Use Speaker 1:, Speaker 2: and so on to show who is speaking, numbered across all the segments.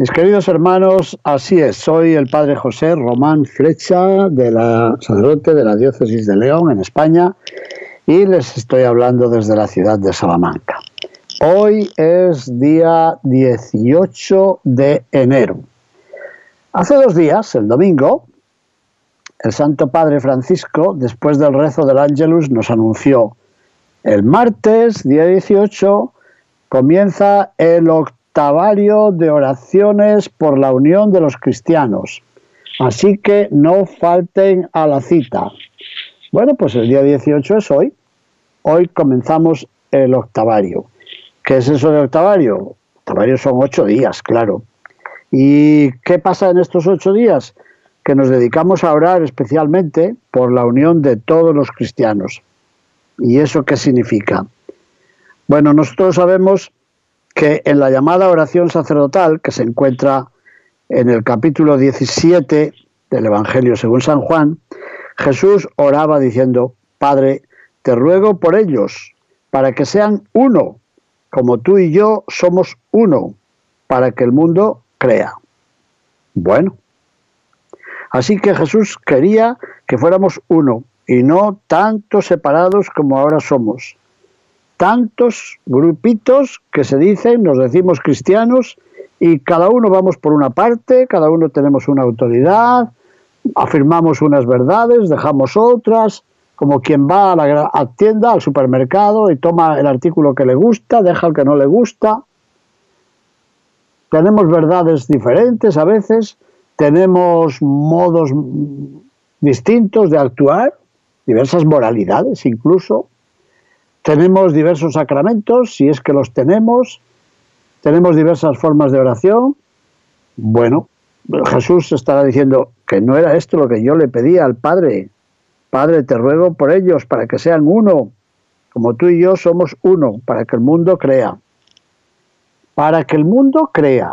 Speaker 1: Mis queridos hermanos, así es, soy el padre José Román Flecha, de la sacerdote de la diócesis de León, en España, y les estoy hablando desde la ciudad de Salamanca. Hoy es día 18 de enero. Hace dos días, el domingo, el Santo Padre Francisco, después del rezo del Ángelus, nos anunció, el martes, día 18, comienza el octubre de oraciones por la unión de los cristianos. Así que no falten a la cita. Bueno, pues el día 18 es hoy. Hoy comenzamos el octavario. ¿Qué es eso de octavario? Octavario son ocho días, claro. ¿Y qué pasa en estos ocho días? Que nos dedicamos a orar especialmente por la unión de todos los cristianos. ¿Y eso qué significa? Bueno, nosotros sabemos que en la llamada oración sacerdotal, que se encuentra en el capítulo 17 del Evangelio según San Juan, Jesús oraba diciendo, Padre, te ruego por ellos, para que sean uno, como tú y yo somos uno, para que el mundo crea. Bueno, así que Jesús quería que fuéramos uno y no tantos separados como ahora somos tantos grupitos que se dicen, nos decimos cristianos, y cada uno vamos por una parte, cada uno tenemos una autoridad, afirmamos unas verdades, dejamos otras, como quien va a la tienda, al supermercado y toma el artículo que le gusta, deja el que no le gusta. Tenemos verdades diferentes a veces, tenemos modos distintos de actuar, diversas moralidades incluso. Tenemos diversos sacramentos, si es que los tenemos. Tenemos diversas formas de oración. Bueno, Jesús estará diciendo que no era esto lo que yo le pedía al Padre. Padre, te ruego por ellos para que sean uno, como tú y yo somos uno, para que el mundo crea. Para que el mundo crea.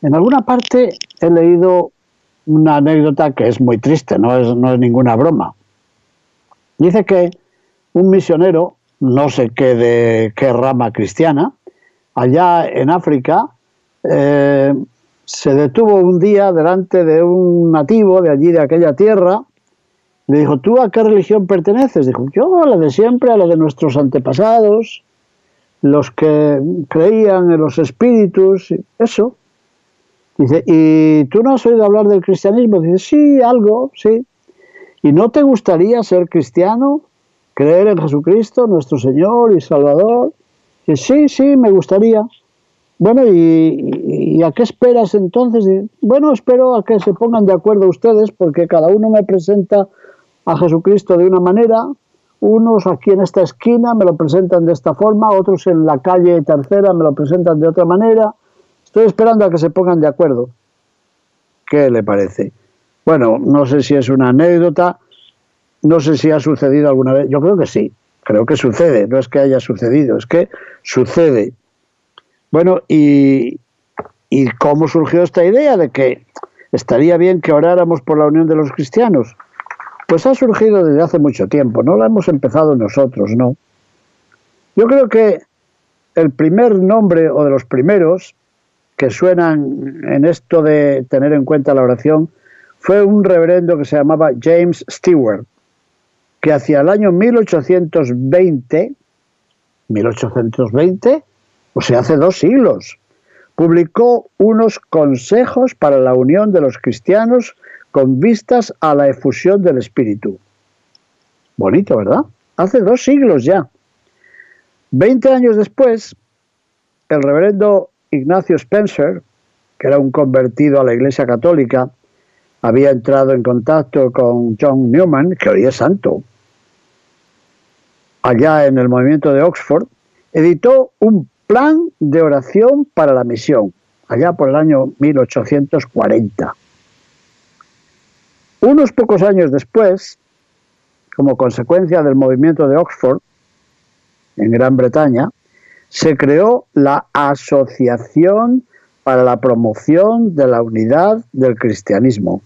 Speaker 1: En alguna parte he leído una anécdota que es muy triste, no es, no es ninguna broma. Dice que un misionero no sé qué de qué rama cristiana, allá en África, eh, se detuvo un día delante de un nativo de allí, de aquella tierra, le dijo, ¿tú a qué religión perteneces? Dijo, yo a la de siempre, a la de nuestros antepasados, los que creían en los espíritus, eso. Dice, ¿y tú no has oído hablar del cristianismo? Dice, sí, algo, sí. ¿Y no te gustaría ser cristiano? Creer en Jesucristo, nuestro Señor y Salvador. Y sí, sí, me gustaría. Bueno, ¿y, a qué esperas entonces? bueno, espero a que se pongan de acuerdo ustedes, porque cada uno me presenta a Jesucristo de una manera, unos aquí en esta esquina me lo presentan de esta forma, otros en la calle tercera me lo presentan de otra manera. Estoy esperando a que se pongan de acuerdo. ¿Qué le parece? Bueno, no sé si es una anécdota, no sé si ha sucedido alguna vez. Yo creo que sí. Creo que sucede. No es que haya sucedido, es que sucede. Bueno, y, ¿y cómo surgió esta idea de que estaría bien que oráramos por la unión de los cristianos? Pues ha surgido desde hace mucho tiempo, no la hemos empezado nosotros, no. Yo creo que el primer nombre o de los primeros que suenan en esto de tener en cuenta la oración fue un reverendo que se llamaba James Stewart que hacia el año 1820, 1820, o sea, hace dos siglos, publicó unos consejos para la unión de los cristianos con vistas a la efusión del Espíritu. Bonito, ¿verdad? Hace dos siglos ya. Veinte años después, el reverendo Ignacio Spencer, que era un convertido a la Iglesia Católica, había entrado en contacto con John Newman, que hoy es santo, allá en el movimiento de Oxford, editó un Plan de Oración para la Misión, allá por el año 1840. Unos pocos años después, como consecuencia del movimiento de Oxford, en Gran Bretaña, se creó la Asociación para la Promoción de la Unidad del Cristianismo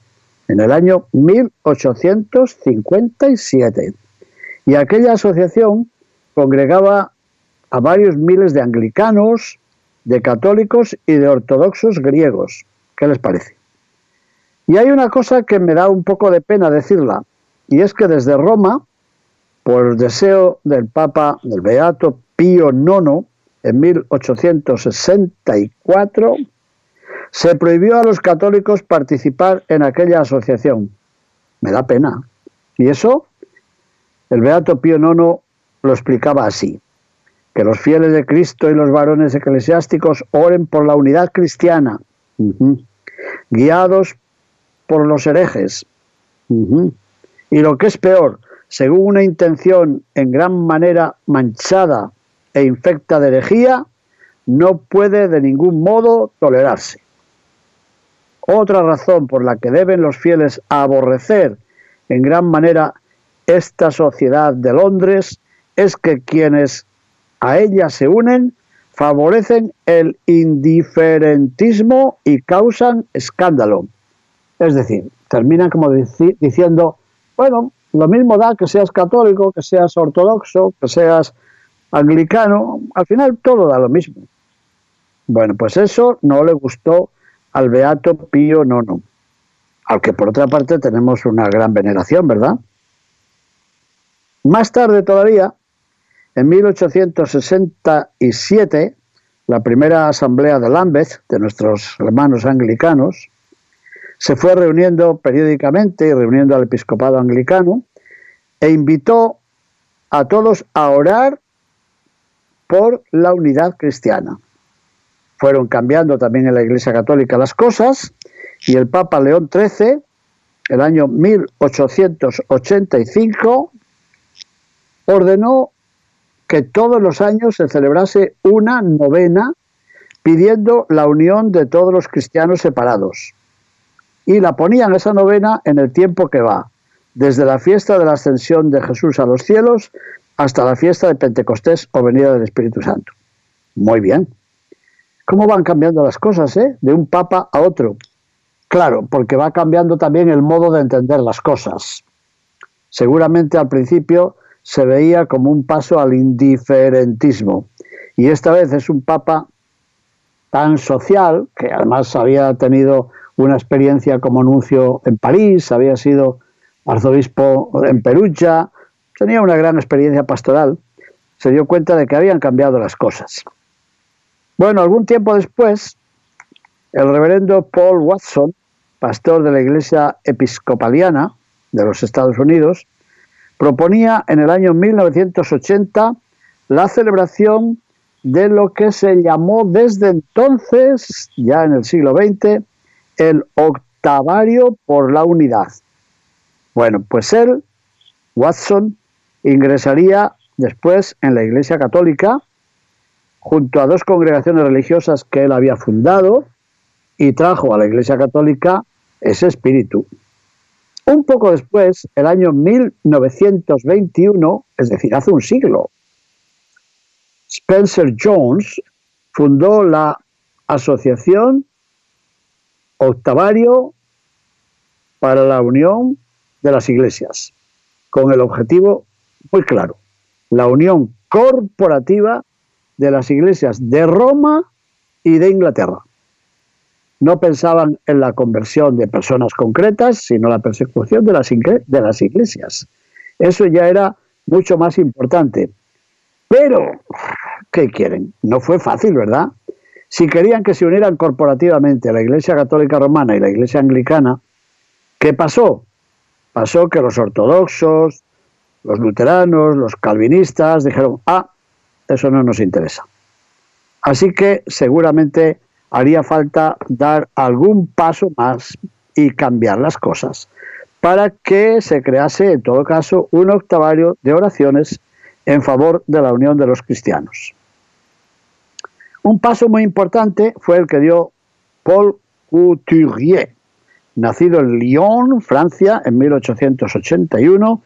Speaker 1: en el año 1857. Y aquella asociación congregaba a varios miles de anglicanos, de católicos y de ortodoxos griegos. ¿Qué les parece? Y hay una cosa que me da un poco de pena decirla, y es que desde Roma, por deseo del Papa, del Beato Pío IX, en 1864, se prohibió a los católicos participar en aquella asociación. Me da pena. Y eso, el Beato Pío IX lo explicaba así, que los fieles de Cristo y los varones eclesiásticos oren por la unidad cristiana, guiados por los herejes. Y lo que es peor, según una intención en gran manera manchada e infecta de herejía, no puede de ningún modo tolerarse. Otra razón por la que deben los fieles aborrecer en gran manera esta sociedad de Londres es que quienes a ella se unen favorecen el indiferentismo y causan escándalo. Es decir, terminan como diciendo, bueno, lo mismo da que seas católico, que seas ortodoxo, que seas anglicano, al final todo da lo mismo. Bueno, pues eso no le gustó al Beato Pío IX, al que por otra parte tenemos una gran veneración, ¿verdad? Más tarde todavía, en 1867, la primera asamblea de Lambeth, de nuestros hermanos anglicanos, se fue reuniendo periódicamente y reuniendo al episcopado anglicano e invitó a todos a orar por la unidad cristiana. Fueron cambiando también en la Iglesia Católica las cosas y el Papa León XIII, el año 1885, ordenó que todos los años se celebrase una novena pidiendo la unión de todos los cristianos separados y la ponían esa novena en el tiempo que va, desde la fiesta de la ascensión de Jesús a los cielos hasta la fiesta de Pentecostés o venida del Espíritu Santo. Muy bien. ¿Cómo van cambiando las cosas, eh? De un papa a otro. Claro, porque va cambiando también el modo de entender las cosas. Seguramente al principio se veía como un paso al indiferentismo. Y esta vez es un papa tan social, que además había tenido una experiencia como nuncio en París, había sido arzobispo en Perugia, tenía una gran experiencia pastoral, se dio cuenta de que habían cambiado las cosas. Bueno, algún tiempo después, el reverendo Paul Watson, pastor de la Iglesia Episcopaliana de los Estados Unidos, proponía en el año 1980 la celebración de lo que se llamó desde entonces, ya en el siglo XX, el octavario por la unidad. Bueno, pues él, Watson, ingresaría después en la Iglesia Católica junto a dos congregaciones religiosas que él había fundado y trajo a la Iglesia Católica ese espíritu. Un poco después, el año 1921, es decir, hace un siglo, Spencer Jones fundó la Asociación octavario para la unión de las iglesias, con el objetivo muy claro, la unión corporativa de las iglesias de Roma y de Inglaterra. No pensaban en la conversión de personas concretas, sino la persecución de las, de las iglesias. Eso ya era mucho más importante. Pero, ¿qué quieren? No fue fácil, ¿verdad? Si querían que se unieran corporativamente la Iglesia Católica Romana y la Iglesia Anglicana, ¿qué pasó? Pasó que los ortodoxos, los luteranos, los calvinistas dijeron, ah, eso no nos interesa. Así que seguramente haría falta dar algún paso más y cambiar las cosas para que se crease, en todo caso, un octavario de oraciones en favor de la unión de los cristianos. Un paso muy importante fue el que dio Paul Couturier, nacido en Lyon, Francia, en 1881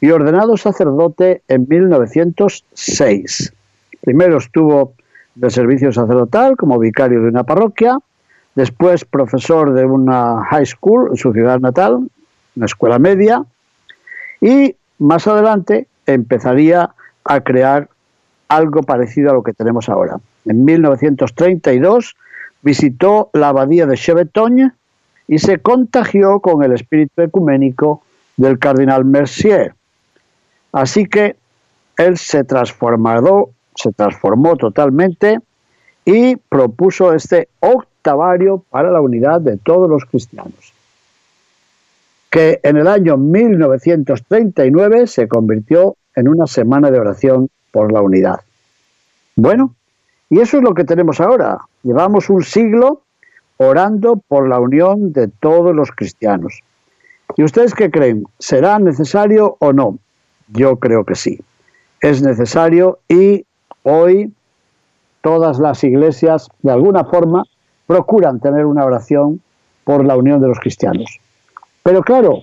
Speaker 1: y ordenado sacerdote en 1906. Primero estuvo de servicio sacerdotal como vicario de una parroquia, después profesor de una high school en su ciudad natal, una escuela media, y más adelante empezaría a crear algo parecido a lo que tenemos ahora. En 1932 visitó la abadía de Chevetogne y se contagió con el espíritu ecuménico del cardenal Mercier. Así que él se transformó, se transformó totalmente y propuso este octavario para la unidad de todos los cristianos, que en el año 1939 se convirtió en una semana de oración por la unidad. Bueno, y eso es lo que tenemos ahora. Llevamos un siglo orando por la unión de todos los cristianos. ¿Y ustedes qué creen? ¿Será necesario o no? Yo creo que sí. Es necesario y hoy todas las iglesias, de alguna forma, procuran tener una oración por la unión de los cristianos. Pero claro,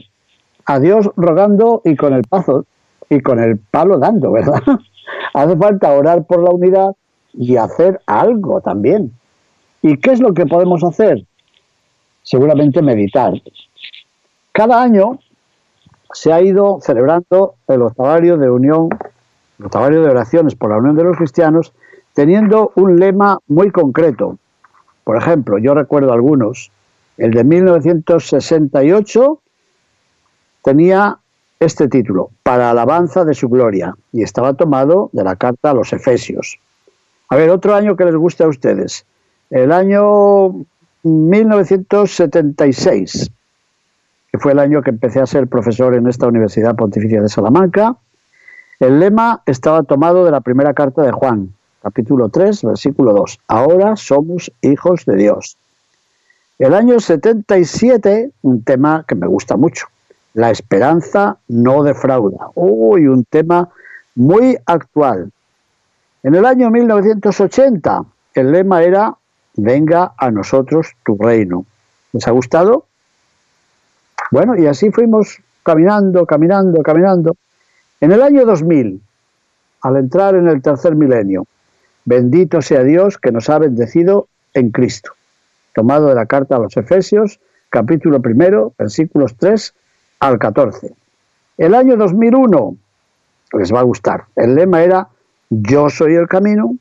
Speaker 1: a Dios rogando y con el paso y con el palo dando, ¿verdad? Hace falta orar por la unidad y hacer algo también. ¿Y qué es lo que podemos hacer? Seguramente meditar. Cada año se ha ido celebrando el octavario de unión, el octavario de oraciones por la unión de los cristianos, teniendo un lema muy concreto. Por ejemplo, yo recuerdo algunos. El de 1968 tenía este título, Para alabanza de su gloria, y estaba tomado de la carta a los Efesios. A ver, otro año que les guste a ustedes. El año 1976, que fue el año que empecé a ser profesor en esta Universidad Pontificia de Salamanca. El lema estaba tomado de la primera carta de Juan, capítulo 3, versículo 2. Ahora somos hijos de Dios. El año 77, un tema que me gusta mucho. La esperanza no defrauda. Uy, un tema muy actual. En el año 1980 el lema era Venga a nosotros tu reino. ¿Les ha gustado? Bueno, y así fuimos caminando, caminando, caminando. En el año 2000, al entrar en el tercer milenio, bendito sea Dios que nos ha bendecido en Cristo. Tomado de la carta a los Efesios, capítulo primero, versículos 3 al 14. El año 2001, les va a gustar. El lema era yo soy el camino,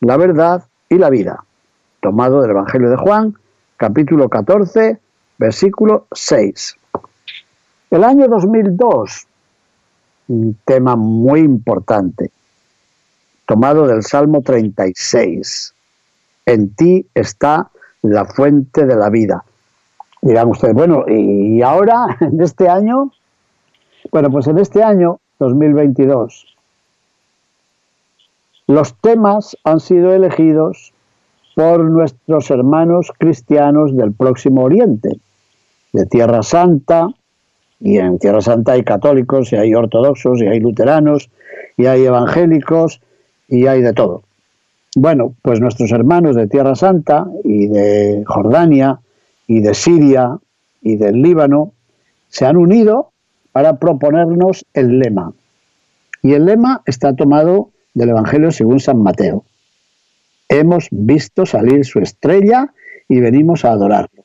Speaker 1: la verdad y la vida. Tomado del Evangelio de Juan, capítulo 14, versículo 6. El año 2002, un tema muy importante, tomado del Salmo 36. En ti está la fuente de la vida. Dirán ustedes, bueno, ¿y ahora, en este año? Bueno, pues en este año, 2022, los temas han sido elegidos por nuestros hermanos cristianos del Próximo Oriente, de Tierra Santa, y en Tierra Santa hay católicos, y hay ortodoxos, y hay luteranos, y hay evangélicos, y hay de todo. Bueno, pues nuestros hermanos de Tierra Santa y de Jordania y de Siria y del Líbano se han unido para proponernos el lema. Y el lema está tomado del Evangelio según San Mateo. Hemos visto salir su estrella y venimos a adorarlo.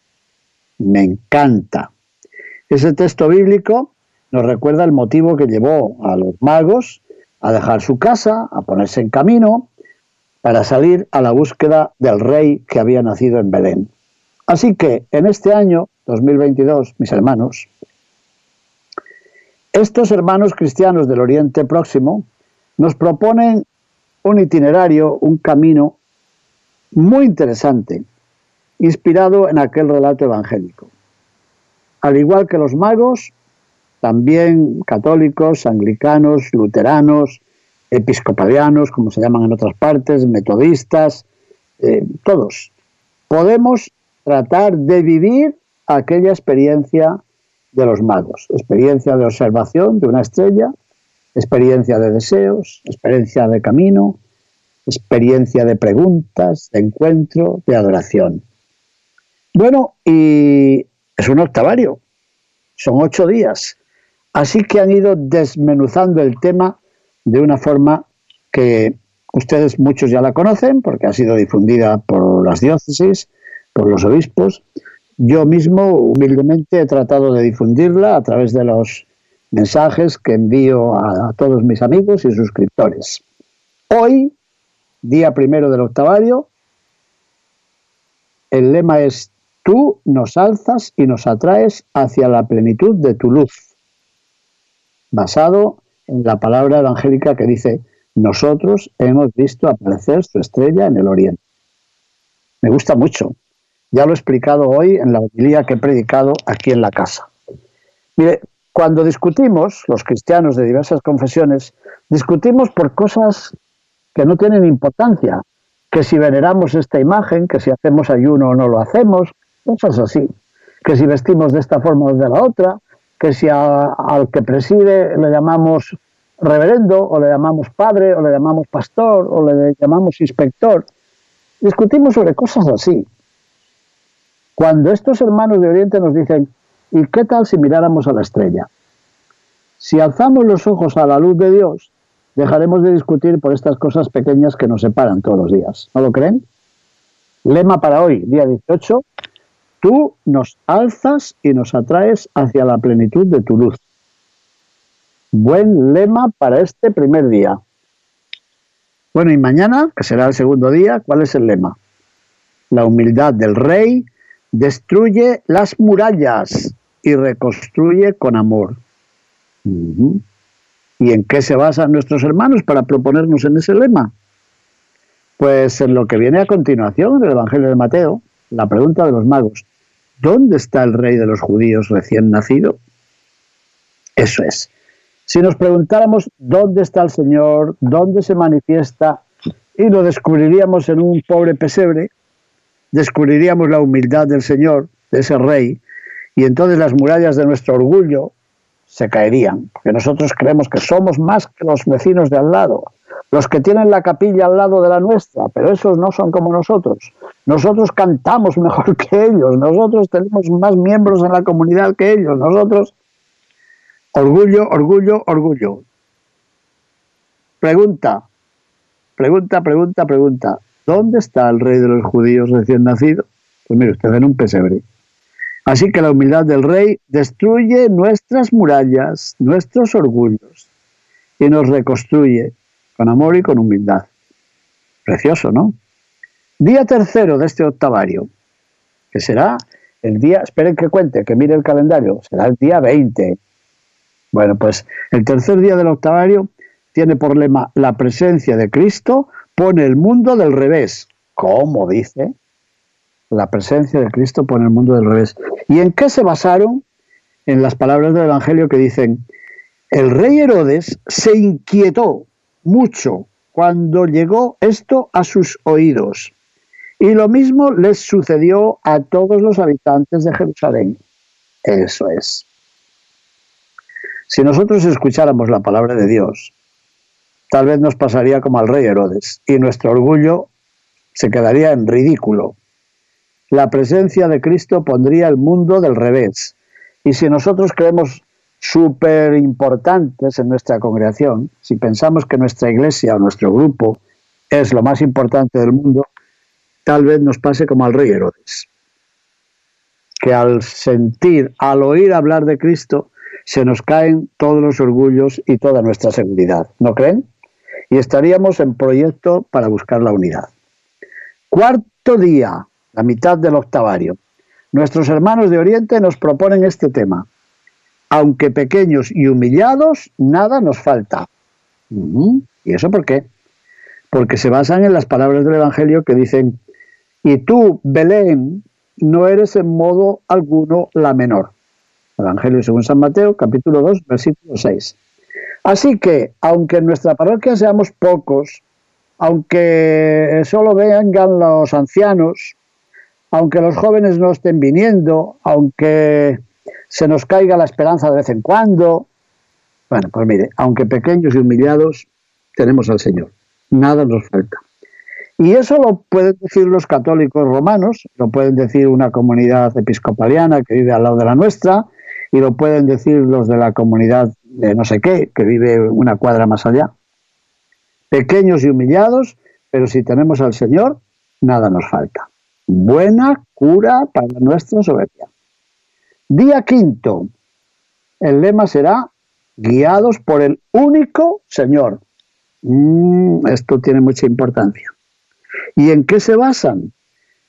Speaker 1: Me encanta. Ese texto bíblico nos recuerda el motivo que llevó a los magos a dejar su casa, a ponerse en camino, para salir a la búsqueda del rey que había nacido en Belén. Así que en este año 2022, mis hermanos, estos hermanos cristianos del Oriente Próximo nos proponen un itinerario, un camino muy interesante, inspirado en aquel relato evangélico. Al igual que los magos, también católicos, anglicanos, luteranos, episcopalianos, como se llaman en otras partes, metodistas, eh, todos, podemos tratar de vivir aquella experiencia de los magos, experiencia de observación de una estrella, experiencia de deseos, experiencia de camino, experiencia de preguntas, de encuentro, de adoración. Bueno, y es un octavario, son ocho días. Así que han ido desmenuzando el tema de una forma que ustedes muchos ya la conocen porque ha sido difundida por las diócesis, por los obispos. Yo mismo humildemente he tratado de difundirla a través de los mensajes que envío a, todos mis amigos y suscriptores. Hoy, día primero del octavario, el lema es Tú nos alzas y nos atraes hacia la plenitud de tu luz, basado en la palabra evangélica que dice, nosotros hemos visto aparecer su estrella en el oriente. Me gusta mucho. Ya lo he explicado hoy en la homilía que he predicado aquí en la casa. Mire, cuando discutimos, los cristianos de diversas confesiones, discutimos por cosas que no tienen importancia, que si veneramos esta imagen, que si hacemos ayuno o no lo hacemos, cosas así, que si vestimos de esta forma o de la otra, que si al que preside le llamamos reverendo o le llamamos padre o le llamamos pastor o le llamamos inspector. Discutimos sobre cosas así. Cuando estos hermanos de Oriente nos dicen, ¿y qué tal si miráramos a la estrella? Si alzamos los ojos a la luz de Dios, dejaremos de discutir por estas cosas pequeñas que nos separan todos los días. ¿No lo creen? Lema para hoy, día 18, Tú nos alzas y nos atraes hacia la plenitud de tu luz. Buen lema para este primer día. Bueno, y mañana, que será el segundo día, ¿cuál es el lema? La humildad del rey destruye las murallas y reconstruye con amor. ¿Y en qué se basan nuestros hermanos para proponernos en ese lema? Pues en lo que viene a continuación del Evangelio de Mateo, la pregunta de los magos. ¿Dónde está el rey de los judíos recién nacido? Eso es. Si nos preguntáramos dónde está el Señor, dónde se manifiesta, y lo descubriríamos en un pobre pesebre, descubriríamos la humildad del Señor, de ese rey, y entonces las murallas de nuestro orgullo se caerían, porque nosotros creemos que somos más que los vecinos de al lado, los que tienen la capilla al lado de la nuestra, pero esos no son como nosotros. Nosotros cantamos mejor que ellos, nosotros tenemos más miembros en la comunidad que ellos, nosotros... Orgullo, orgullo, orgullo. Pregunta, pregunta, pregunta, pregunta. ¿Dónde está el rey de los judíos recién nacido? Pues mire usted, en un pesebre. Así que la humildad del rey destruye nuestras murallas, nuestros orgullos, y nos reconstruye con amor y con humildad. Precioso, ¿no? Día tercero de este octavario, que será el día, esperen que cuente, que mire el calendario, será el día 20. Bueno, pues el tercer día del octavario tiene por lema la presencia de Cristo pone el mundo del revés. ¿Cómo dice? La presencia de Cristo pone el mundo del revés. ¿Y en qué se basaron? En las palabras del Evangelio que dicen, el rey Herodes se inquietó mucho cuando llegó esto a sus oídos. Y lo mismo les sucedió a todos los habitantes de Jerusalén. Eso es. Si nosotros escucháramos la palabra de Dios, tal vez nos pasaría como al rey Herodes y nuestro orgullo se quedaría en ridículo. La presencia de Cristo pondría el mundo del revés. Y si nosotros creemos súper importantes en nuestra congregación, si pensamos que nuestra iglesia o nuestro grupo es lo más importante del mundo, tal vez nos pase como al rey Herodes, que al sentir, al oír hablar de Cristo, se nos caen todos los orgullos y toda nuestra seguridad. ¿No creen? Y estaríamos en proyecto para buscar la unidad. Cuarto día, la mitad del octavario. Nuestros hermanos de Oriente nos proponen este tema aunque pequeños y humillados, nada nos falta. ¿Y eso por qué? Porque se basan en las palabras del Evangelio que dicen, y tú, Belén, no eres en modo alguno la menor. Evangelio según San Mateo, capítulo 2, versículo 6. Así que, aunque en nuestra parroquia seamos pocos, aunque solo vengan los ancianos, aunque los jóvenes no estén viniendo, aunque se nos caiga la esperanza de vez en cuando. Bueno, pues mire, aunque pequeños y humillados, tenemos al Señor. Nada nos falta. Y eso lo pueden decir los católicos romanos, lo pueden decir una comunidad episcopaliana que vive al lado de la nuestra, y lo pueden decir los de la comunidad de no sé qué, que vive una cuadra más allá. Pequeños y humillados, pero si tenemos al Señor, nada nos falta. Buena cura para nuestra soberbia. Día quinto. El lema será guiados por el único Señor. Mm, esto tiene mucha importancia. ¿Y en qué se basan?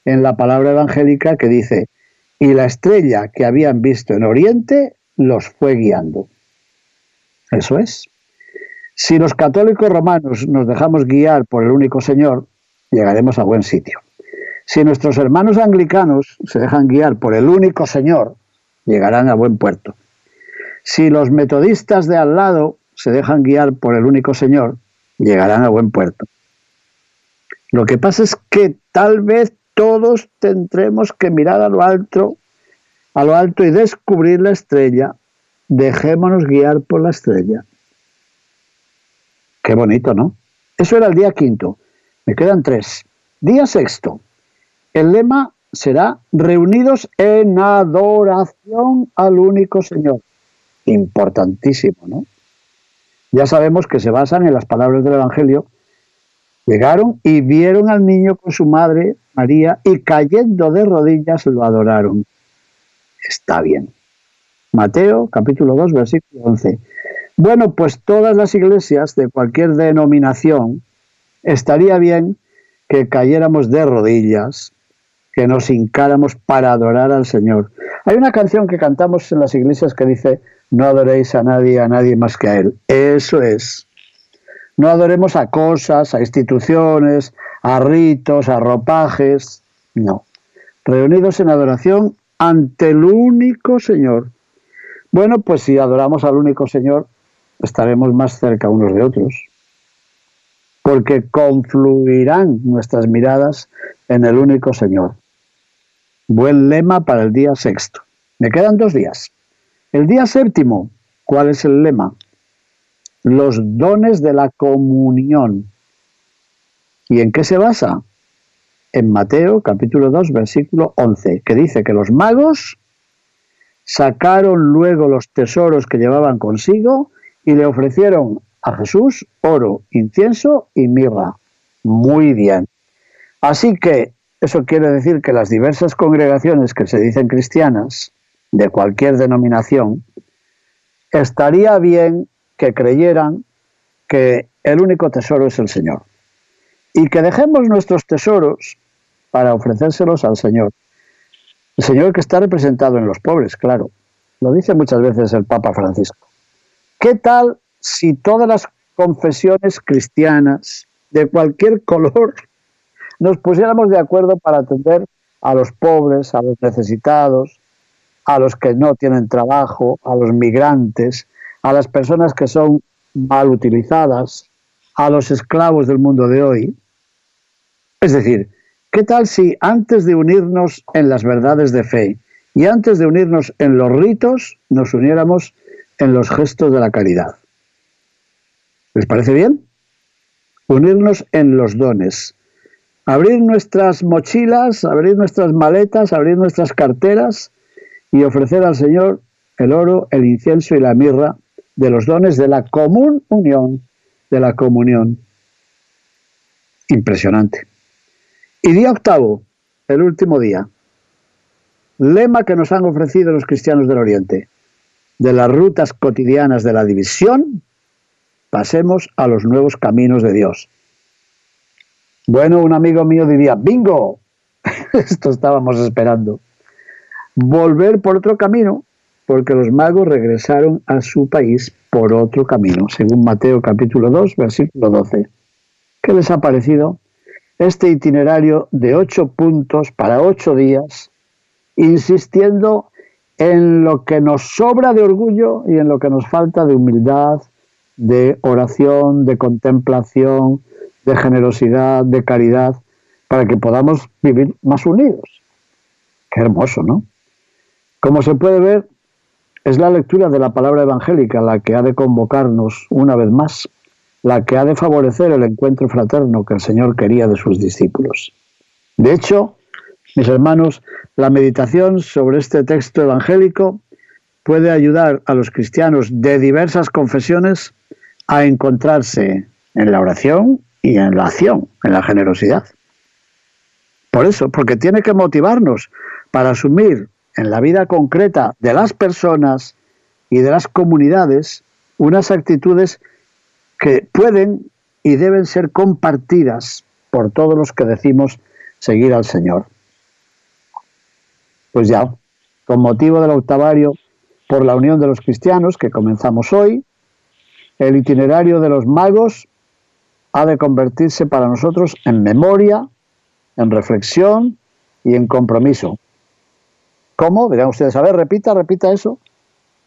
Speaker 1: En la palabra evangélica que dice, y la estrella que habían visto en Oriente los fue guiando. Eso es. Si los católicos romanos nos dejamos guiar por el único Señor, llegaremos a buen sitio. Si nuestros hermanos anglicanos se dejan guiar por el único Señor, llegarán a buen puerto. Si los metodistas de al lado se dejan guiar por el único Señor, llegarán a buen puerto. Lo que pasa es que tal vez todos tendremos que mirar a lo alto, a lo alto y descubrir la estrella. Dejémonos guiar por la estrella. Qué bonito, ¿no? Eso era el día quinto. Me quedan tres. Día sexto. El lema será reunidos en adoración al único Señor. Importantísimo, ¿no? Ya sabemos que se basan en las palabras del Evangelio Llegaron y vieron al niño con su madre, María, y cayendo de rodillas lo adoraron. Está bien. Mateo capítulo 2, versículo 11. Bueno, pues todas las iglesias de cualquier denominación estaría bien que cayéramos de rodillas, que nos hincáramos para adorar al Señor. Hay una canción que cantamos en las iglesias que dice, no adoréis a nadie, a nadie más que a Él. Eso es. No adoremos a cosas, a instituciones, a ritos, a ropajes. No. Reunidos en adoración ante el único Señor. Bueno, pues si adoramos al único Señor, estaremos más cerca unos de otros. Porque confluirán nuestras miradas en el único Señor. Buen lema para el día sexto. Me quedan dos días. El día séptimo, ¿cuál es el lema? los dones de la comunión. ¿Y en qué se basa? En Mateo capítulo 2 versículo 11, que dice que los magos sacaron luego los tesoros que llevaban consigo y le ofrecieron a Jesús oro, incienso y mirra. Muy bien. Así que eso quiere decir que las diversas congregaciones que se dicen cristianas, de cualquier denominación, estaría bien que creyeran que el único tesoro es el Señor. Y que dejemos nuestros tesoros para ofrecérselos al Señor. El Señor que está representado en los pobres, claro. Lo dice muchas veces el Papa Francisco. ¿Qué tal si todas las confesiones cristianas de cualquier color nos pusiéramos de acuerdo para atender a los pobres, a los necesitados, a los que no tienen trabajo, a los migrantes, a las personas que son mal utilizadas, a los esclavos del mundo de hoy. Es decir, ¿qué tal si antes de unirnos en las verdades de fe y antes de unirnos en los ritos, nos uniéramos en los gestos de la caridad? ¿Les parece bien? Unirnos en los dones. Abrir nuestras mochilas, abrir nuestras maletas, abrir nuestras carteras y ofrecer al Señor el oro, el incienso y la mirra de los dones de la común unión, de la comunión. Impresionante. Y día octavo, el último día. Lema que nos han ofrecido los cristianos del Oriente. De las rutas cotidianas de la división, pasemos a los nuevos caminos de Dios. Bueno, un amigo mío diría, bingo, esto estábamos esperando. Volver por otro camino porque los magos regresaron a su país por otro camino, según Mateo capítulo 2, versículo 12. ¿Qué les ha parecido este itinerario de ocho puntos para ocho días, insistiendo en lo que nos sobra de orgullo y en lo que nos falta de humildad, de oración, de contemplación, de generosidad, de caridad, para que podamos vivir más unidos? Qué hermoso, ¿no? Como se puede ver, es la lectura de la palabra evangélica la que ha de convocarnos una vez más la que ha de favorecer el encuentro fraterno que el Señor quería de sus discípulos. De hecho, mis hermanos, la meditación sobre este texto evangélico puede ayudar a los cristianos de diversas confesiones a encontrarse en la oración y en la acción, en la generosidad. Por eso, porque tiene que motivarnos para asumir en la vida concreta de las personas y de las comunidades unas actitudes que pueden y deben ser compartidas por todos los que decimos seguir al Señor. Pues ya, con motivo del octavario por la unión de los cristianos que comenzamos hoy, el itinerario de los magos ha de convertirse para nosotros en memoria, en reflexión y en compromiso. ¿Cómo? Dirán ustedes, a ver, repita, repita eso.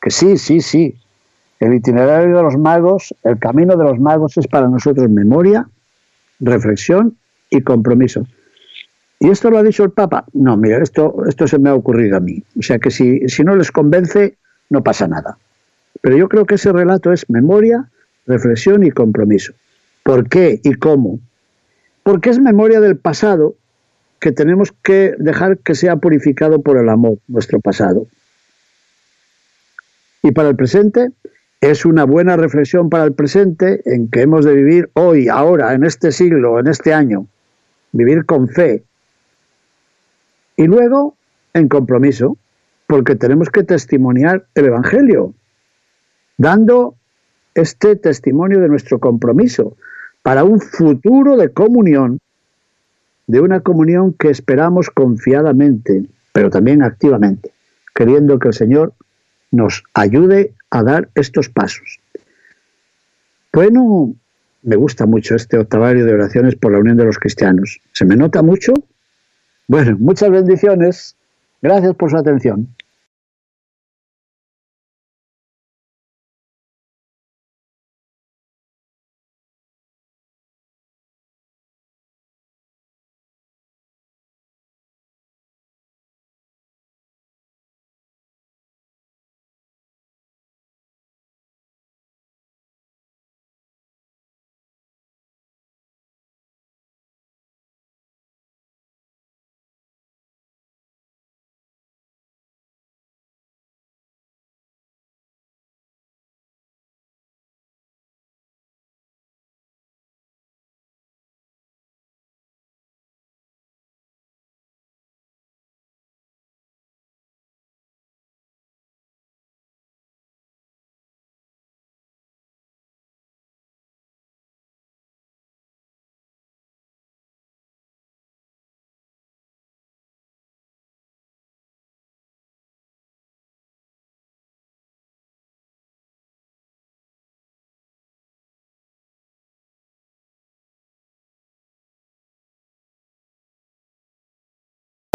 Speaker 1: Que sí, sí, sí. El itinerario de los magos, el camino de los magos es para nosotros memoria, reflexión y compromiso. ¿Y esto lo ha dicho el Papa? No, mira, esto, esto se me ha ocurrido a mí. O sea que si, si no les convence, no pasa nada. Pero yo creo que ese relato es memoria, reflexión y compromiso. ¿Por qué y cómo? Porque es memoria del pasado que tenemos que dejar que sea purificado por el amor, nuestro pasado. Y para el presente, es una buena reflexión para el presente en que hemos de vivir hoy, ahora, en este siglo, en este año. Vivir con fe. Y luego, en compromiso, porque tenemos que testimoniar el Evangelio, dando este testimonio de nuestro compromiso para un futuro de comunión, de una comunión que esperamos confiadamente, pero también activamente, queriendo que el Señor nos ayude a dar estos pasos. Bueno, me gusta mucho este octavario de oraciones por la unión de los cristianos. ¿Se me nota mucho? Bueno, muchas bendiciones. Gracias por su atención.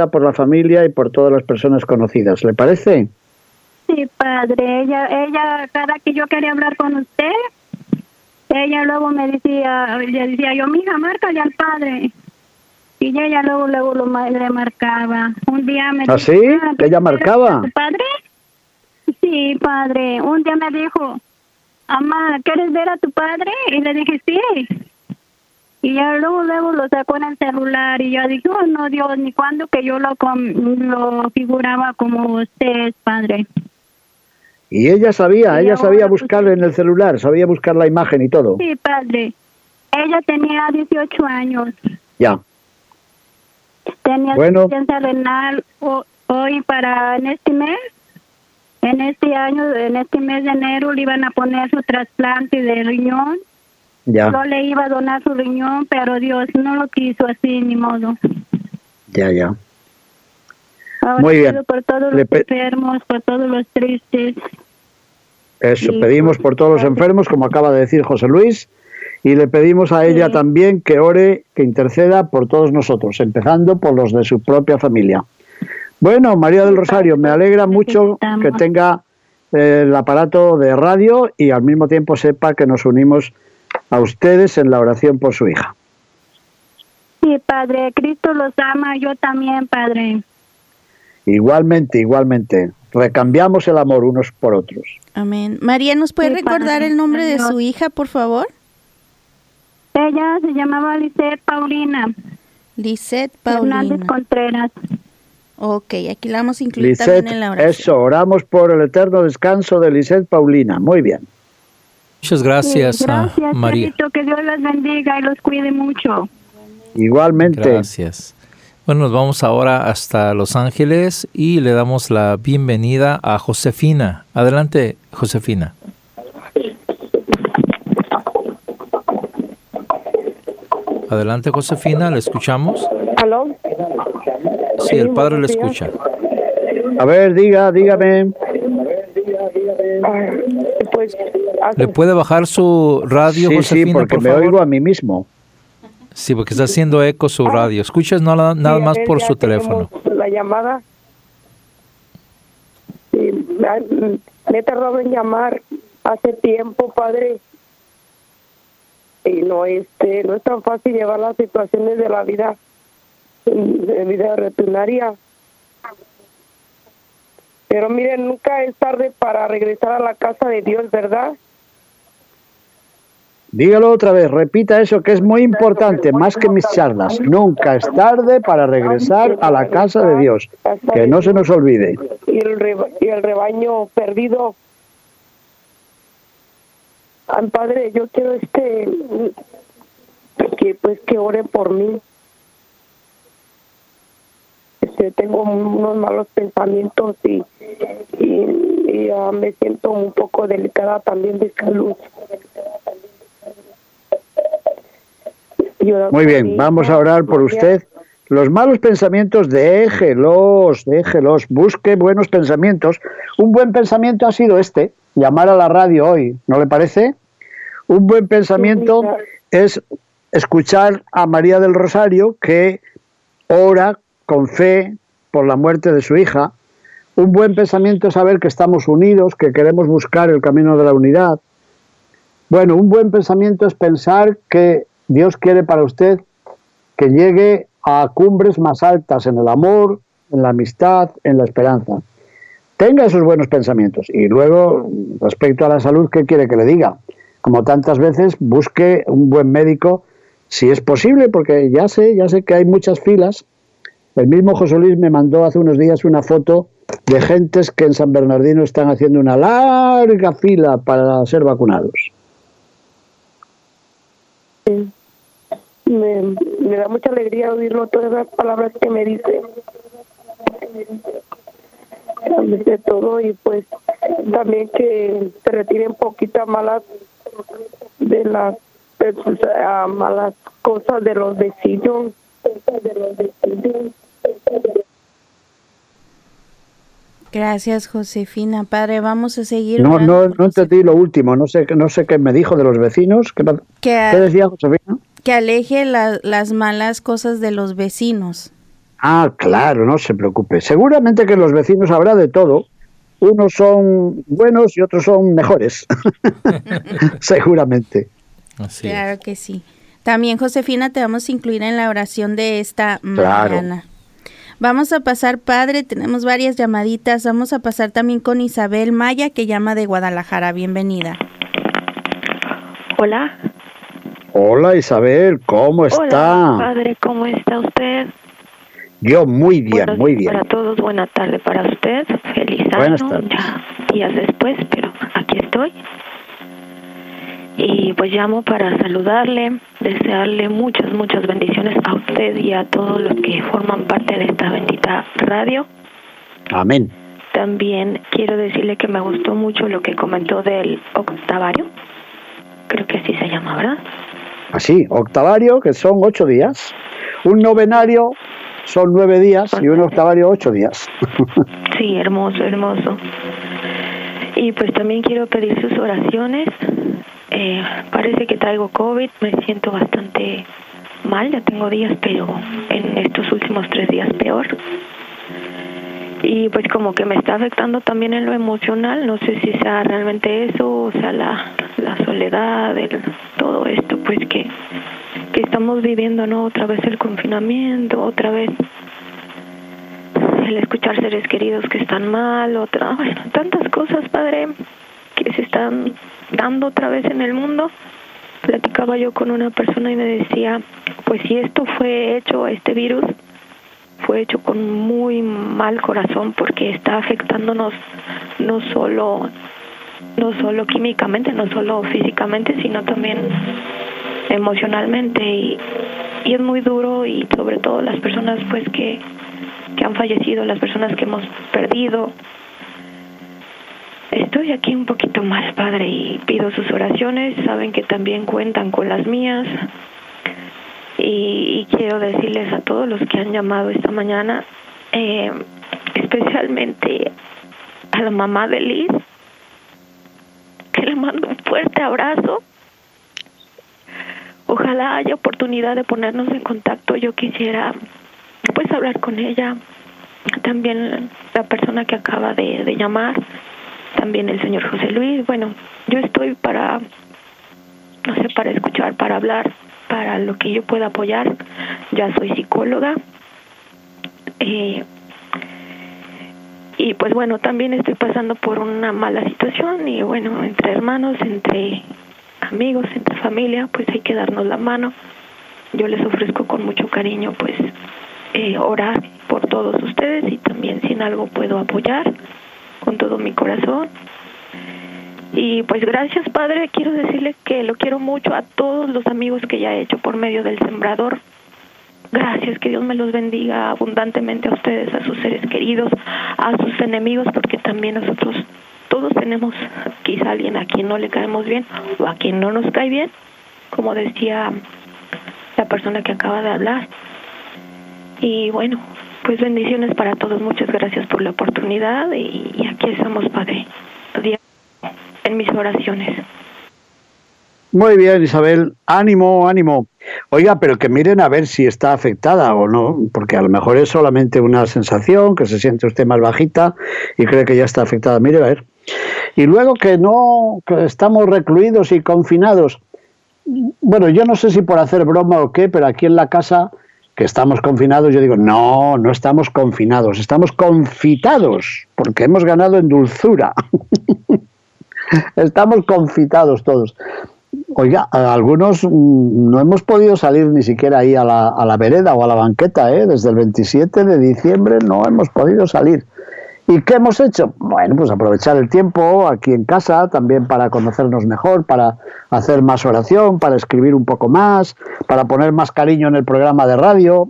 Speaker 1: Por la familia y por todas las personas conocidas. ¿Le parece?
Speaker 2: Sí, padre. Ella, ella, cada que yo quería hablar con usted, ella luego me decía, le decía yo, mija, márcale al padre. Y ella luego, luego lo, le marcaba. Un día me
Speaker 1: ¿Ah, sí? Ah, ¿Ella marcaba?
Speaker 2: ¿Padre? Sí, padre. Un día me dijo, mamá, ¿quieres ver a tu padre? Y le dije, sí. Y ya luego, luego lo sacó en el celular y yo dije, oh, no, Dios, ni cuando que yo lo, lo figuraba como usted padre.
Speaker 1: Y ella sabía, ella sabía pues, buscar en el celular, sabía buscar la imagen y todo.
Speaker 2: Sí, padre. Ella tenía 18 años.
Speaker 1: Ya.
Speaker 2: Tenía bueno. renal hoy para en este mes. En este año, en este mes de enero, le iban a poner su trasplante de riñón yo le iba a donar su riñón, pero Dios no lo quiso así, ni modo.
Speaker 1: Ya, ya.
Speaker 2: Muy bien. por todos los enfermos, por todos los tristes.
Speaker 1: Eso, pedimos por todos los enfermos, como acaba de decir José Luis, y le pedimos a ella también que ore, que interceda por todos nosotros, empezando por los de su propia familia. Bueno, María del Rosario, me alegra mucho que tenga eh, el aparato de radio y al mismo tiempo sepa que nos unimos a ustedes en la oración por su hija.
Speaker 2: Sí, Padre, Cristo los ama, yo también, Padre.
Speaker 1: Igualmente, igualmente. Recambiamos el amor unos por otros.
Speaker 3: Amén. María, ¿nos puede recordar el nombre de su hija, por favor?
Speaker 2: ella se llamaba Lisette Paulina.
Speaker 3: Lisette Paulina.
Speaker 2: Hernández Contreras.
Speaker 3: Ok, aquí la vamos a incluir también en la oración.
Speaker 1: Eso, oramos por el eterno descanso de Lisette Paulina. Muy bien.
Speaker 4: Muchas gracias,
Speaker 2: gracias
Speaker 4: María.
Speaker 2: que Dios las bendiga y los cuide mucho.
Speaker 1: Igualmente.
Speaker 4: Gracias. Bueno, nos vamos ahora hasta Los Ángeles y le damos la bienvenida a Josefina. Adelante, Josefina. Adelante, Josefina, ¿le escuchamos?
Speaker 5: ¿Aló?
Speaker 4: Sí, el padre le escucha.
Speaker 1: A ver, diga, dígame.
Speaker 5: Pues,
Speaker 4: ¿Le puede bajar su radio,
Speaker 1: sí,
Speaker 4: Josefina,
Speaker 1: sí, porque
Speaker 4: por
Speaker 1: me
Speaker 4: favor?
Speaker 1: oigo a mí mismo.
Speaker 4: Sí, porque está haciendo eco su radio. Escuchas nada, nada
Speaker 5: Sí, a
Speaker 4: más
Speaker 5: ver,
Speaker 4: por su teléfono.
Speaker 5: La llamada. Sí, me, han- me he tardado en llamar hace tiempo, padre. Y no, este, no es tan fácil llevar las situaciones de la vida, de vida rutinaria. Pero miren, nunca es tarde para regresar a la casa de Dios, ¿verdad?
Speaker 1: Dígalo otra vez, repita eso que es muy importante, más que mis charlas. Nunca es tarde para regresar a la casa de Dios. Que no se nos olvide.
Speaker 5: y el, reba- y el rebaño perdido. Ay, padre, yo quiero este que pues que ore por mí. Este, tengo unos malos pensamientos y, y, y, ah, me siento un poco delicada también de salud.
Speaker 1: Muy bien, vamos a orar por usted. Los malos pensamientos, déjelos, déjelos, busque buenos pensamientos. Un buen pensamiento ha sido este, llamar a la radio hoy, ¿no le parece? Un buen pensamiento es escuchar a María del Rosario que ora con fe por la muerte de su hija. Un buen pensamiento es saber que estamos unidos, que queremos buscar el camino de la unidad. Bueno, un buen pensamiento es pensar que Dios quiere para usted que llegue a cumbres más altas en el amor, en la amistad, en la esperanza. Tenga esos buenos pensamientos. Y luego, respecto a la salud, ¿qué quiere que le diga? Como tantas veces, busque un buen médico, si es posible, porque ya sé, ya sé que hay muchas filas. El mismo José Luis me mandó hace unos días una foto de gentes que en San Bernardino están haciendo una larga fila para ser vacunados.
Speaker 5: me, da mucha alegría oírlo, todas las palabras que me dice. De todo y pues también que se retiren poquitas malas de las pues, malas cosas de los vecinos de los vecinos
Speaker 3: Gracias, Josefina. Padre, vamos a seguir.
Speaker 1: No, no, no entendí lo último, no sé, no sé qué me dijo de los vecinos. ¿Qué,
Speaker 3: Que-
Speaker 1: ¿qué decía Josefina?
Speaker 3: Que aleje la- las malas cosas de los vecinos.
Speaker 1: Ah, claro, no se preocupe. Seguramente que los vecinos habrá de todo. Unos son buenos y otros son mejores. Seguramente.
Speaker 4: Así es.
Speaker 3: claro que sí. También, Josefina, te vamos a incluir en la oración de esta
Speaker 1: Claro.
Speaker 3: mañana. Vamos a pasar, Padre, tenemos varias llamaditas. Vamos a pasar también con Isabel Maya, que llama de Guadalajara. Bienvenida.
Speaker 6: Hola.
Speaker 1: Hola Isabel, ¿cómo
Speaker 6: Hola,
Speaker 1: está?
Speaker 6: padre, ¿cómo está usted?
Speaker 1: Yo muy bien,
Speaker 6: Buenos
Speaker 1: muy
Speaker 6: días
Speaker 1: bien.
Speaker 6: Para todos, buena tarde para usted. Feliz
Speaker 1: Buenas
Speaker 6: año.
Speaker 1: tardes.
Speaker 6: Ya días después, pero aquí estoy. Y pues llamo para saludarle, desearle muchas, muchas bendiciones a usted y a todos los que forman parte de esta bendita radio.
Speaker 1: Amén.
Speaker 6: También quiero decirle que me gustó mucho lo que comentó del octavario. Creo que así se llama, ¿verdad?
Speaker 1: Así, octavario, que son ocho días. Un novenario son nueve días y un octavario ocho días.
Speaker 6: Sí, hermoso, hermoso. Y pues también quiero pedir sus oraciones. Eh, parece que traigo COVID, me siento bastante mal, ya tengo días, pero en estos últimos tres días peor. Y pues como que me está afectando también en lo emocional, no sé si sea realmente eso, o sea, la, la soledad, el, todo esto, pues que, que estamos viviendo, ¿no? Otra vez el confinamiento, otra vez el escuchar seres queridos que están mal, otra, bueno, tantas cosas, padre, que se están dando otra vez en el mundo. platicaba yo con una persona y me decía, pues si esto fue hecho, este virus, fue hecho con muy mal corazón porque está afectándonos no solo no solo químicamente, no solo físicamente, sino también emocionalmente y, y es muy duro y sobre todo las personas pues que, que han fallecido, las personas que hemos perdido. Estoy aquí un poquito más, Padre, y pido sus oraciones. Saben que también cuentan con las mías. Y, quiero decirles a todos los que han llamado esta mañana, eh, especialmente a la mamá de Liz, que le mando un fuerte abrazo. Ojalá haya oportunidad de ponernos en contacto. Yo quisiera pues hablar con ella. También la persona que acaba de llamar, también el señor José Luis. Bueno, yo estoy para, no sé, para escuchar, para hablar para lo que yo pueda apoyar. Ya soy psicóloga. Eh, y pues bueno, también estoy pasando por una mala situación y bueno, entre hermanos, entre amigos, entre familia, pues hay que darnos la mano. Yo les ofrezco con mucho cariño pues eh, orar por todos ustedes y también si en algo puedo apoyar con todo mi corazón. Y pues gracias Padre, quiero decirle que lo quiero mucho a todos los amigos que ya he hecho por medio del sembrador. Gracias, que Dios me los bendiga abundantemente a ustedes, a sus seres queridos, a sus enemigos, porque también nosotros todos tenemos quizá alguien a quien no le caemos bien o a quien no nos cae bien, como decía la persona que acaba de hablar. Y bueno, pues bendiciones para todos, muchas gracias por la oportunidad y, y aquí estamos, Padre en mis oraciones.
Speaker 1: Muy bien, Isabel. Ánimo, ánimo. Oiga, pero que miren a ver si está afectada o no, porque a lo mejor es solamente una sensación, que se siente usted más bajita y cree que ya está afectada. Mire, a ver. Y luego que no, que estamos recluidos y confinados. Bueno, yo no sé si por hacer broma o qué, pero aquí en la casa que estamos confinados, yo digo, no, no estamos confinados, estamos confitados, porque hemos ganado en dulzura. Estamos confitados todos. Oiga, algunos mm, no hemos podido salir ni siquiera ahí a la, a la vereda o a la banqueta, ¿eh? desde el 27 de diciembre no hemos podido salir. ¿Y qué hemos hecho? Bueno, pues aprovechar el tiempo aquí en casa también para conocernos mejor, para hacer más oración, para escribir un poco más, para poner más cariño en el programa de radio.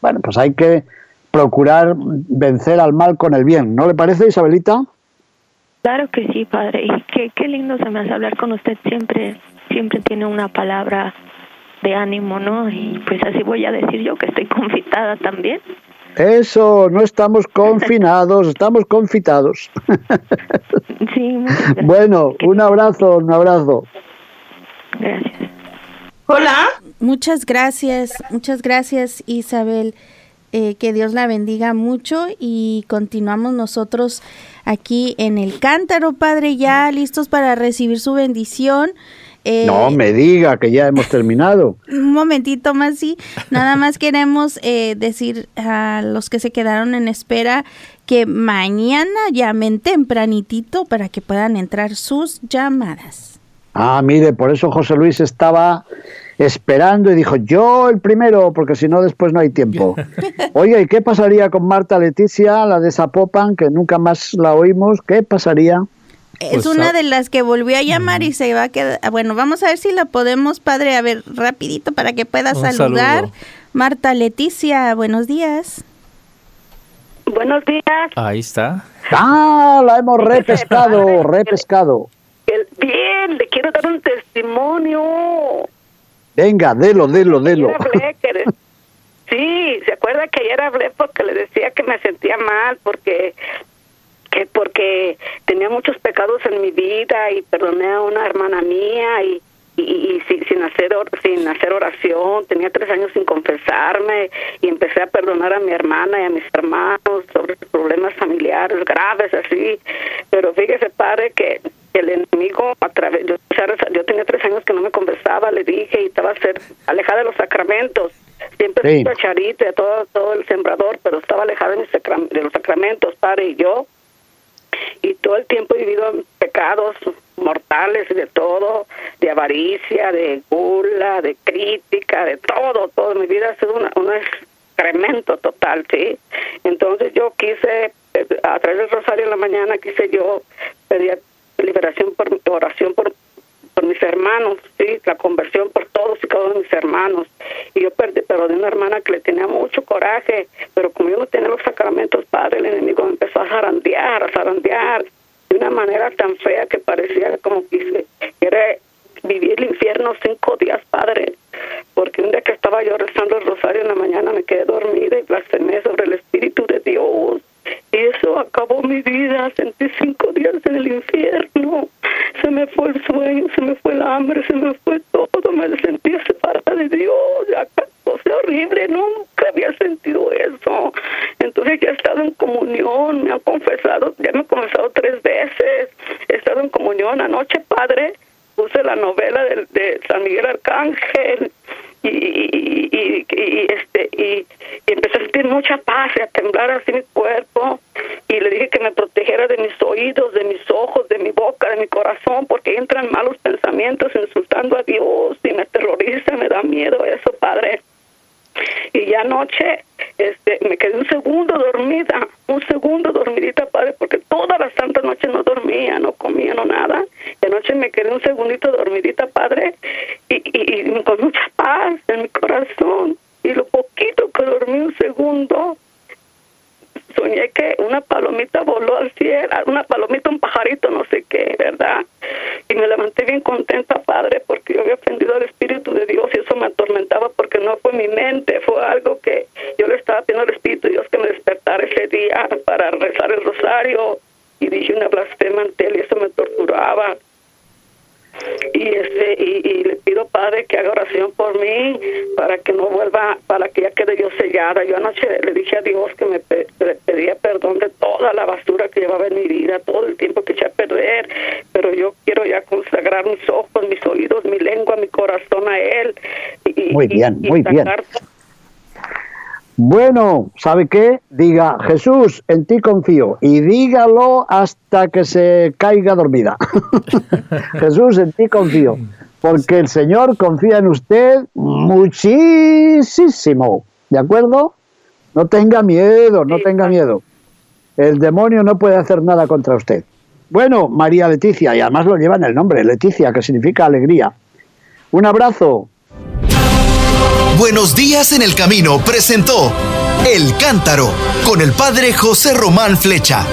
Speaker 1: Bueno, pues hay que procurar vencer al mal con el bien. ¿No le parece, Isabelita?
Speaker 6: Claro que sí, padre. Y qué, qué lindo se me hace hablar con usted. Siempre, siempre tiene una palabra de ánimo, ¿no? Y pues así voy a decir yo que estoy confitada también.
Speaker 1: Eso, no estamos confinados, estamos confitados.
Speaker 6: Sí,
Speaker 1: Bueno, un abrazo, un abrazo.
Speaker 6: Gracias.
Speaker 3: Hola. Muchas gracias, muchas gracias Isabel. Eh, que Dios la bendiga mucho y continuamos nosotros aquí en el cántaro, Padre, ya listos para recibir su bendición.
Speaker 1: Eh, no me diga que ya hemos terminado.
Speaker 3: Un momentito más, sí. Nada más queremos eh, decir a los que se quedaron en espera que mañana llamen tempranitito para que puedan entrar sus llamadas.
Speaker 1: Ah, mire, por eso José Luis estaba esperando y dijo, yo el primero, porque si no después no hay tiempo. Oye, ¿y qué pasaría con Marta Leticia, la de Zapopan, que nunca más la oímos? ¿Qué pasaría?
Speaker 3: Es pues, una de las que volvió a llamar y se va a quedar. Bueno, vamos a ver si la podemos, padre, a ver, rapidito para que pueda saludar. Marta Leticia, buenos días.
Speaker 7: Buenos días.
Speaker 4: Ahí está.
Speaker 1: Ah, la hemos repescado, repescado.
Speaker 7: bien, le quiero dar un testimonio.
Speaker 1: Venga, delo, delo, delo.
Speaker 7: sí, ¿se acuerda que ayer hablé porque le decía que me sentía mal porque que porque tenía muchos pecados en mi vida y perdoné a una hermana mía y y, sin, hacer sin hacer oración tenía tres años sin confesarme y empecé a perdonar a mi hermana y a mis hermanos sobre problemas familiares graves así pero fíjese padre que el enemigo a través yo, yo tenía tres años que no me confesaba le dije y estaba ser alejada de los sacramentos siempre sí. charita todo todo el sembrador pero estaba alejada de, de los sacramentos padre y yo y todo el tiempo he vivido en pecados mortales, de todo, de avaricia, de gula, de crítica, de todo, todo. Mi vida ha sido un excremento total, ¿sí? Entonces yo quise, eh, a través del rosario en la mañana, quise yo pedir liberación por oración por por mis hermanos, sí, la conversión por todos y cada uno de mis hermanos. Y yo perdí, pero de una hermana que le tenía mucho coraje, pero como yo no tenía los sacramentos, padre, el enemigo me empezó a zarandear, zarandear de una manera tan fea que parecía como que era vivir el infierno cinco días, padre, porque un día que estaba yo rezando el rosario en la mañana me quedé dormida y blasfemé sobre el Espíritu de Dios. Y eso acabó mi vida, sentí cinco días en el infierno se me fue el sueño, se me fue el hambre, se me fue todo, me sentí separada de Dios, ya fue horrible, nunca había sentido eso. Entonces ya he estado en comunión, me ha confesado, ya me he confesado tres veces, he estado en comunión anoche, Padre, puse la novela de, de San Miguel Arcángel y, y, y, este y, empecé a sentir mucha paz y a temblar así mi cuerpo y le dije que me protegiera de mis oídos, de mis ojos, de mi boca, de mi corazón, porque entran malos pensamientos insultando a Dios y me aterroriza, me da miedo eso, Padre. Y ya anoche este, me quedé un segundo dormida, un segundo dormidita, Padre, porque todas las santas noches no dormía, no comía, no nada. Y anoche me quedé un segundito dormidita, Padre, y, y con mucha paz en mi corazón. Y lo poquito que dormí un segundo, soñé que una palomita voló al cielo, una palomita, un pajarito, no sé qué, ¿verdad? Y me levanté bien contenta, Padre, porque yo había ofendido al Espíritu de Dios y eso me atormentaba porque no fue mi mente, fue algo que yo le estaba pidiendo al Espíritu de Dios que me despertara ese día para rezar el rosario y dije una blasfema ante él y eso me torturaba y este y, le pido padre que haga oración por mí para que no vuelva para que ya quede yo sellada. Yo anoche le dije a Dios que me pedía perdón de toda la basura que llevaba en mi vida todo el tiempo que eché a perder pero yo quiero ya consagrar mis ojos mis oídos mi lengua mi corazón a él
Speaker 1: y, muy bien muy bien bueno, ¿sabe qué? Diga, Jesús, en ti confío. Y dígalo hasta que se caiga dormida. Jesús, en ti confío. Porque el Señor confía en usted muchísimo. ¿De acuerdo? No tenga miedo, no tenga miedo. El demonio no puede hacer nada contra usted. Bueno, María Leticia, y además lo lleva en el nombre, Leticia, que significa alegría. Un abrazo.
Speaker 8: Buenos días en el camino presentó El Cántaro con el padre José Román Flecha.